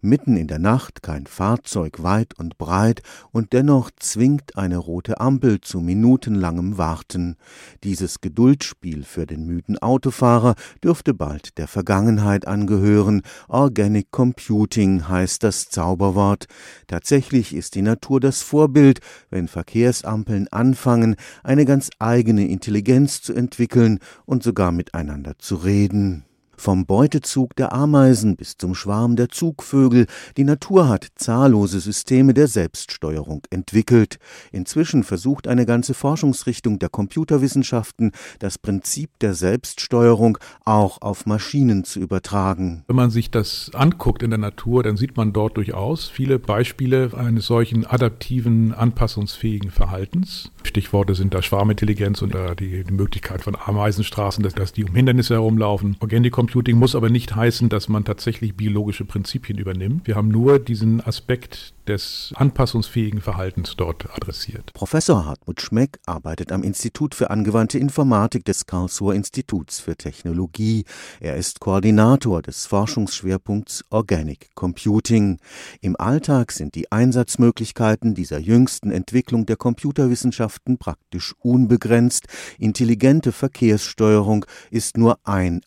Mitten in der Nacht kein Fahrzeug weit und breit, und dennoch zwingt eine rote Ampel zu minutenlangem Warten. Dieses Geduldsspiel für den müden Autofahrer dürfte bald der Vergangenheit angehören. Organic Computing heißt das Zauberwort. Tatsächlich ist die Natur das Vorbild, wenn Verkehrsampeln anfangen, eine ganz eigene Intelligenz zu entwickeln und sogar miteinander zu reden. Vom Beutezug der Ameisen bis zum Schwarm der Zugvögel, die Natur hat zahllose Systeme der Selbststeuerung entwickelt. Inzwischen versucht eine ganze Forschungsrichtung der Computerwissenschaften, das Prinzip der Selbststeuerung auch auf Maschinen zu übertragen. Wenn man sich das anguckt in der Natur, dann sieht man dort durchaus viele Beispiele eines solchen adaptiven, anpassungsfähigen Verhaltens. Stichworte sind da Schwarmintelligenz und die, Möglichkeit von Ameisenstraßen, dass, die um Hindernisse herumlaufen. Organic Computing muss aber nicht heißen, dass man tatsächlich biologische Prinzipien übernimmt. Wir haben nur diesen Aspekt des anpassungsfähigen Verhaltens dort adressiert. Professor Hartmut Schmeck arbeitet am Institut für angewandte Informatik des Karlsruher Instituts für Technologie. Er ist Koordinator des Forschungsschwerpunkts Organic Computing. Im Alltag sind die Einsatzmöglichkeiten dieser jüngsten Entwicklung der Computerwissenschaften praktisch unbegrenzt. Intelligente Verkehrssteuerung ist nur ein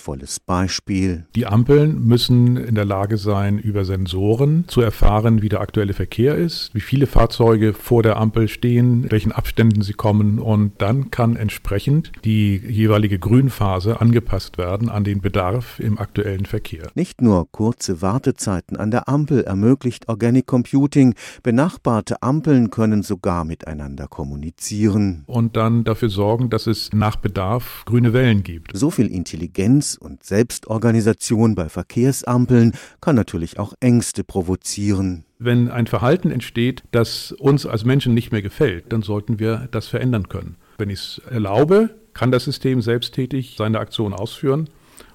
eindrucksvolles Beispiel. Die Ampeln müssen in der Lage sein, über Sensoren zu erfahren, wie der aktuelle Verkehr ist, wie viele Fahrzeuge vor der Ampel stehen, welchen Abständen sie kommen und dann kann entsprechend die jeweilige Grünphase angepasst werden an den Bedarf im aktuellen Verkehr. Nicht nur kurze Wartezeiten an der Ampel ermöglicht Organic Computing, benachbarte Ampeln können sogar miteinander kommunizieren. Und dann dafür sorgen, dass es nach Bedarf grüne Wellen gibt. So viel Intelligenz und Selbstorganisation bei Verkehrsampeln kann natürlich auch Ängste provozieren. Wenn ein Verhalten entsteht, das uns als Menschen nicht mehr gefällt, dann sollten wir das verändern können. Wenn ich es erlaube, kann das System selbsttätig seine Aktion ausführen.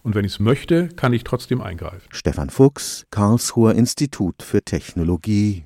Und wenn ich es möchte, kann ich trotzdem eingreifen. Stefan Fuchs, Karlsruher Institut für Technologie